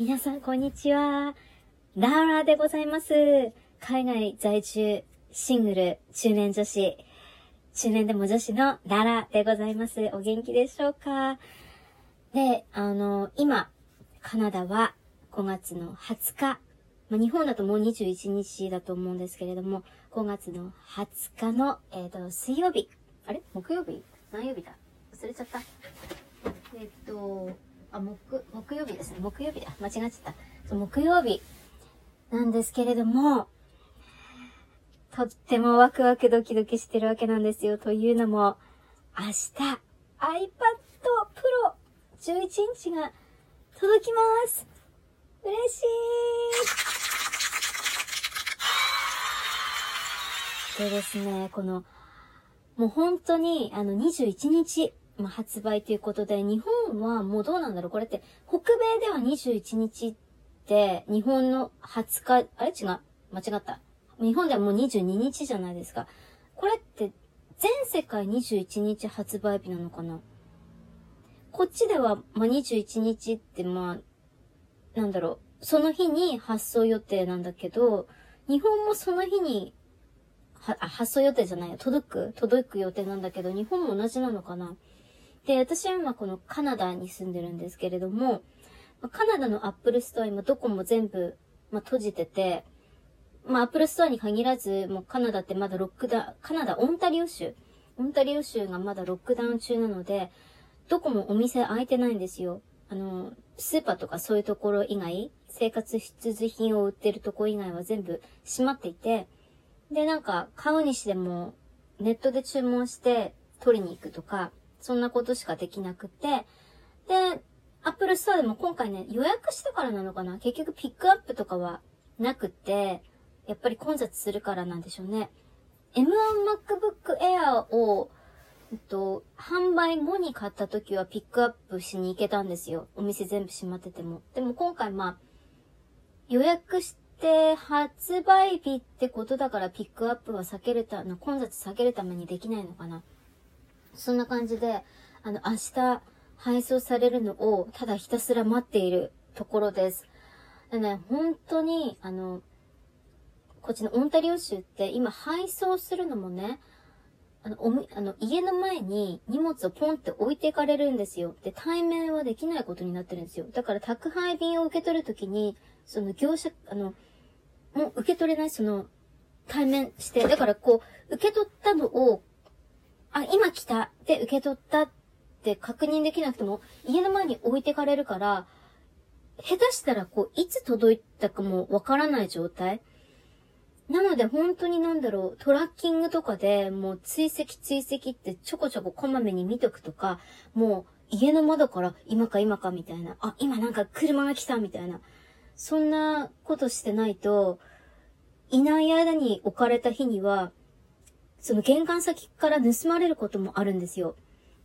皆さん、こんにちは。ラーラでございます。海外在住、シングル、中年女子、中年でも女子のララでございます。お元気でしょうか？で、あの、今、カナダは5月の20日、まあ、日本だともう21日だと思うんですけれども、5月の20日の、えっ、ー、と、水曜日。あれ？木曜日？何曜日だ？忘れちゃった。えっ、ー、と、あ、木、木曜日ですね。木曜日だ。間違っちゃった。そう、木曜日なんですけれども、とってもワクワクドキドキしてるわけなんですよ。というのも、明日、iPad Pro 11インチが届きます。嬉しい。でですね、この、もう本当に、あの、21日、まあ、発売ということで、日本はもうどうなんだろう。これって、北米では21日って、日本の20日、あれ？違う。間違った。日本ではもう22日じゃないですか。これって、全世界21日発売日なのかな？こっちでは、まあ、21日って、まあ、なんだろう、その日に発送予定なんだけど、日本もその日に、は、発送予定じゃないよ。届く？届く予定なんだけど、日本も同じなのかな？で、私は今このカナダに住んでるんですけれども、カナダのアップルストア今どこも全部、まあ、閉じてて、まあ、アップルストアに限らず、もうカナダってまだロックダウン、カナダ、オンタリオ州、オンタリオ州がまだロックダウン中なので、どこもお店開いてないんですよ。あの、スーパーとかそういうところ以外、生活必需品を売ってるとこ以外は全部閉まっていて、で、なんか、買うにしても、ネットで注文して取りに行くとか、そんなことしかできなくて、で、アップルストアでも今回ね、予約したからなのかな？結局ピックアップとかはなくて、やっぱり混雑するからなんでしょうね。M1 MacBook Air を、えっと、販売後に買った時はピックアップしに行けたんですよ。お店全部閉まってても。でも今回まあ、予約して発売日ってことだからピックアップは避けるた、の混雑避けるためにできないのかな。そんな感じで、あの、明日配送されるのをただひたすら待っているところです。でね、本当に、あの、こっちのオンタリオ州って今配送するのもね、あの、おみ、あの、家の前に荷物をポンって置いていかれるんですよ。で、対面はできないことになってるんですよ。だから宅配便を受け取るときに、その業者、あの、もう受け取れない、その、対面して、だからこう、受け取ったのを、あ、今来た。で受け取ったって確認できなくても、家の前に置いてかれるから、下手したらこう、いつ届いたかもわからない状態。なので本当になんだろう、トラッキングとかでもう追跡追跡ってちょこちょここまめに見とくとか、もう家の窓から今か今かみたいな、あ、今なんか車が来たみたいな、そんなことしてないと、いない間に置かれた日には、その玄関先から盗まれることもあるんですよ。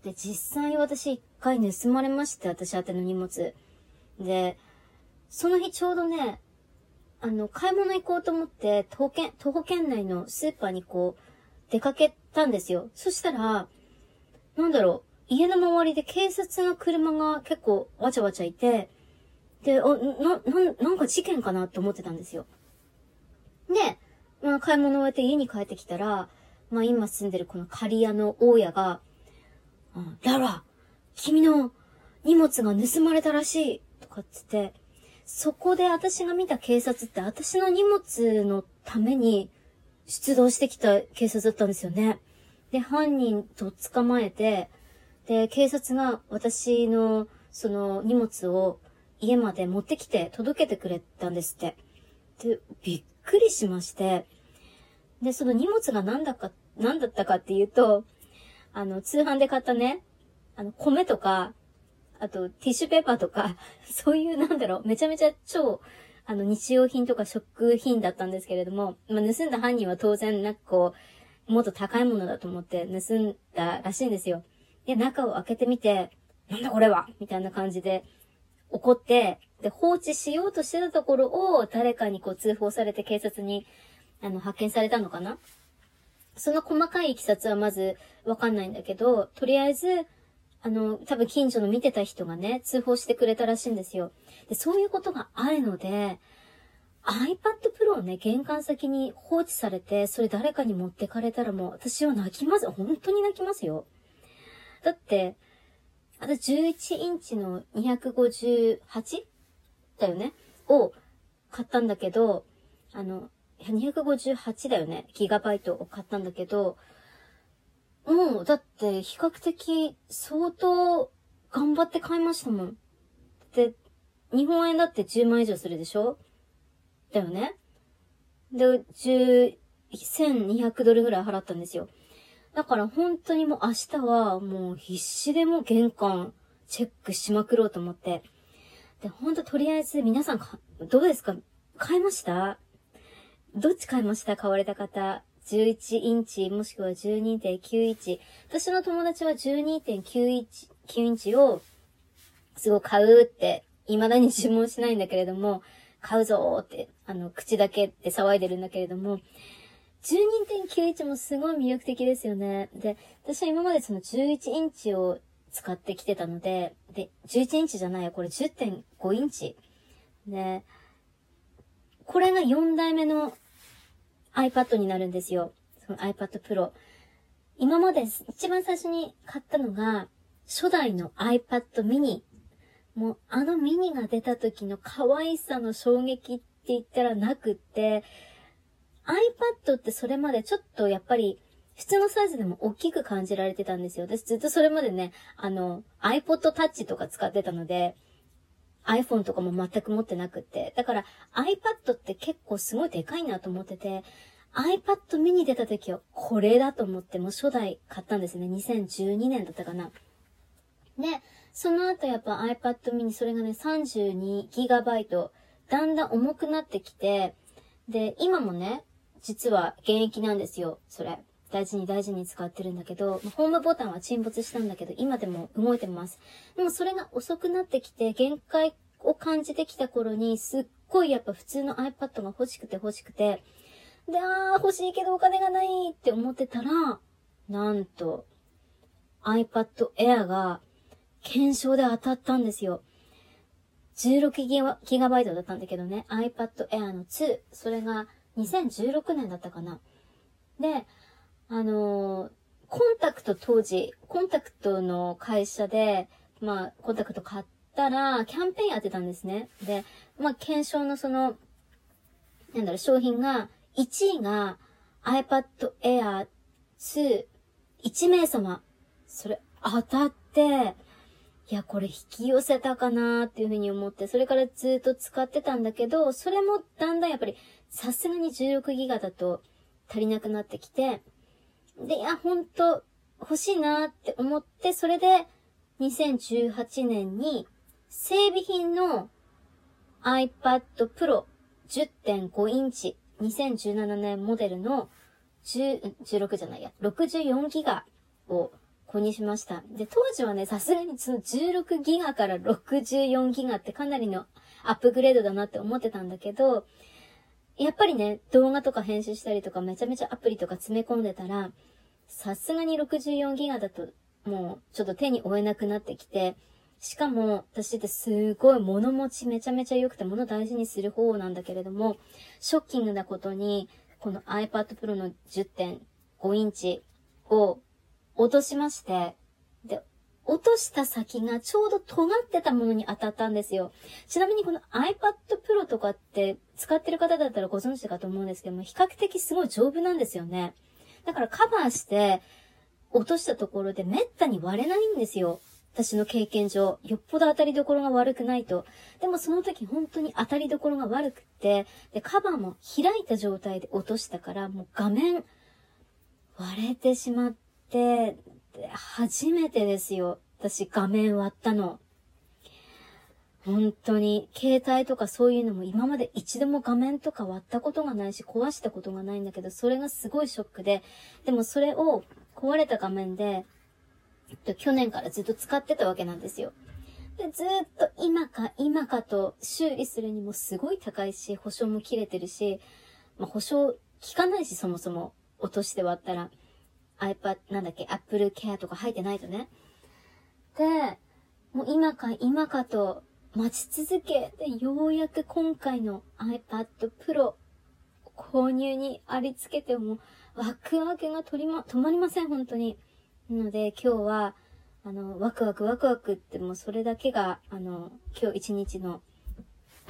で、実際私一回盗まれまして、私宛ての荷物。で、その日ちょうどね、あの、買い物行こうと思って、徒歩圏、徒歩圏内のスーパーにこう、出かけたんですよ。そしたら、なんだろう、家の周りで警察の車が結構わちゃわちゃいて、で、あ、な、な、なんか事件かなって思ってたんですよ。で、まあ、買い物終えて家に帰ってきたら、まあ、今住んでるこの刈谷の大家が、ララ、君の荷物が盗まれたらしいとかっつって、そこで私が見た警察って私の荷物のために出動してきた警察だったんですよね。で、犯人と捕まえて、で、警察が私のその荷物を家まで持ってきて届けてくれたんですって。で、びっくりしまして、で、その荷物が何だか、何だったかっていうと、あの、通販で買ったね、あの、米とか、あと、ティッシュペーパーとか、そういうなんだろう、めちゃめちゃ超、あの、日用品とか食品だったんですけれども、まあ、盗んだ犯人は当然、なんかこう、もっと高いものだと思って盗んだらしいんですよ。で、中を開けてみて、なんだこれは？みたいな感じで、怒って、で、放置しようとしてたところを、誰かにこう通報されて警察に、あの、発見されたのかな？その細かい経緯はまずわかんないんだけど、とりあえず、あの、多分近所の見てた人がね、通報してくれたらしいんですよ。で、そういうことがあるので、iPad Pro をね、玄関先に放置されて、それ誰かに持ってかれたらもう、私は泣きます。本当に泣きますよ。だって、あと11インチの 258? だよね？を買ったんだけど、あの、258だよね。ギガバイトを買ったんだけど、もう、だって、比較的、相当、頑張って買いましたもん。で、日本円だって10万以上するでしょ？だよね。で、11200ドルぐらい払ったんですよ。だから本当にもう明日はもう必死でも玄関チェックしまくろうと思って。で、ほんととりあえず皆さんどうですか？買いました？どっち買いました買われた方。11インチ、もしくは12.9インチ。私の友達は12.9インチ、9インチを、すごい買うって、未だに注文しないんだけれども、買うぞーって、あの、口だけって騒いでるんだけれども、12.91もすごい魅力的ですよね。で、私は今までその11インチを使ってきてたので、で、11インチじゃないよ、これ10.5インチ。で、これが4代目の iPad になるんですよ。その iPad Pro。今まで一番最初に買ったのが、初代の iPad mini。もうあのミニが出た時の可愛さの衝撃って言ったらなくって、iPad ってそれまでちょっとやっぱり普通のサイズでも大きく感じられてたんですよ。私ずっとそれまでね、あの iPod Touch とか使ってたので、iPhone とかも全く持ってなくって。だから iPad って結構すごいでかいなと思ってて、iPad mini 出た時はこれだと思ってもう初代買ったんですね。2012年だったかな。で、その後やっぱ iPad mini それがね 32GB だんだん重くなってきて、で、今もね、実は現役なんですよ、それ。大事に大事に使ってるんだけど、ホームボタンは沈没したんだけど、今でも動いてます。でもそれが遅くなってきて、限界を感じてきた頃に、すっごいやっぱ普通の iPad が欲しくて欲しくて、で、あー欲しいけどお金がないって思ってたら、なんと、iPad Air が検証で当たったんですよ。16ギガバイトだったんだけどね、iPad Air の2、それが2016年だったかな。で、あの、コンタクト当時、コンタクトの会社で、まあ、コンタクト買ったら、キャンペーンやってたんですね。で、まあ、検証のその、なんだろう、商品が、1位が iPad Air 2、1名様。それ、当たって、いや、これ引き寄せたかなーっていうふうに思って、それからずっと使ってたんだけど、それもだんだんやっぱり、さすがに16ギガだと足りなくなってきて、で、いや、ほんと、欲しいなって思って、それで、2018年に、整備品の iPad Pro 10.5インチ、2017年モデルの10、16じゃないや、64ギガを購入しました。で、当時はね、さすがにその16ギガから64ギガってかなりのアップグレードだなって思ってたんだけど、やっぱりね、動画とか編集したりとかめちゃめちゃアプリとか詰め込んでたら、さすがに64ギガだともうちょっと手に負えなくなってきて、しかも私ってすごい物持ちめちゃめちゃ良くて物大事にする方なんだけれども、ショッキングなことに、この iPad Pro の10.5インチを落としまして、で、落とした先がちょうど尖ってたものに当たったんですよ。ちなみにこの iPad Pro とかって使ってる方だったらご存知かと思うんですけども、比較的すごい丈夫なんですよね。だからカバーして落としたところで滅多に割れないんですよ。私の経験上、よっぽど当たりどころが悪くないと。でもその時本当に当たりどころが悪くって、で、カバーも開いた状態で落としたから、もう画面割れてしまって、初めてですよ。私画面割ったの。本当に、携帯とかそういうのも今まで一度も画面とか割ったことがないし、壊したことがないんだけど、それがすごいショックで、でもそれを壊れた画面で、去年からずっと使ってたわけなんですよ。で、ずっと今か今かと修理するにもすごい高いし、保証も切れてるし、まあ、保証効かないし、そもそも落として割ったら。iPad、なんだっけ、Apple Care とか入ってないとね。て、もう今か今かと待ち続けて、ようやく今回の iPad Pro 購入にありつけても、ワクワクが取りま、止まりません、本当に。なので今日は、あの、ワクワクワクワクってもうそれだけが、あの、今日一日の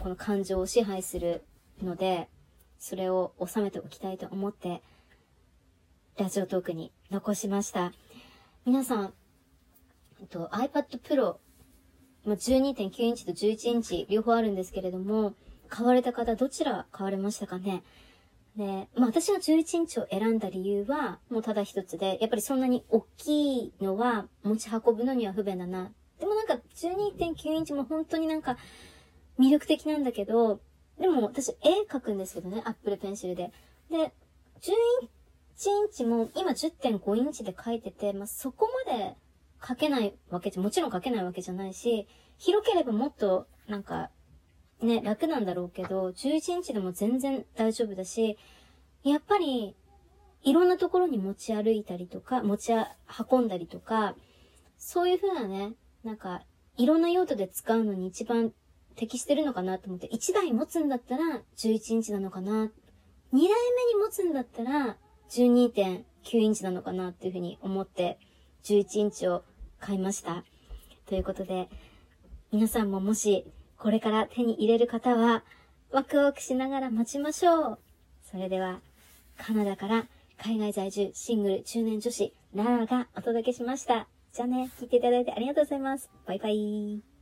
この感情を支配するので、それを収めておきたいと思って、ラジオトークに残しました。皆さん、えっと、iPad Pro、まあ、12.9インチと11インチ両方あるんですけれども、買われた方どちら買われましたかね？で、まあ私が11インチを選んだ理由は、もうただ一つで、やっぱりそんなに大きいのは持ち運ぶのには不便だな。でもなんか12.9インチも本当になんか魅力的なんだけど、でも私絵描くんですけどね、Apple Pencil で。で、11インチも今10.5インチで描いてて、まあそこまで描けないわけじゃ、もちろん描けないわけじゃないし、広ければもっとなんかね、楽なんだろうけど、11インチでも全然大丈夫だし、やっぱり、いろんなところに持ち歩いたりとか、持ち運んだりとか、そういう風なね、なんか、いろんな用途で使うのに一番適してるのかなと思って、1台持つんだったら11インチなのかな。2台目に持つんだったら12.9インチなのかなっていう風に思って、11インチを買いました。ということで、皆さんももしこれから手に入れる方は、ワクワクしながら待ちましょう。それでは、カナダから海外在住シングル中年女子、ララがお届けしました。じゃあね、聞いていただいてありがとうございます。バイバイ。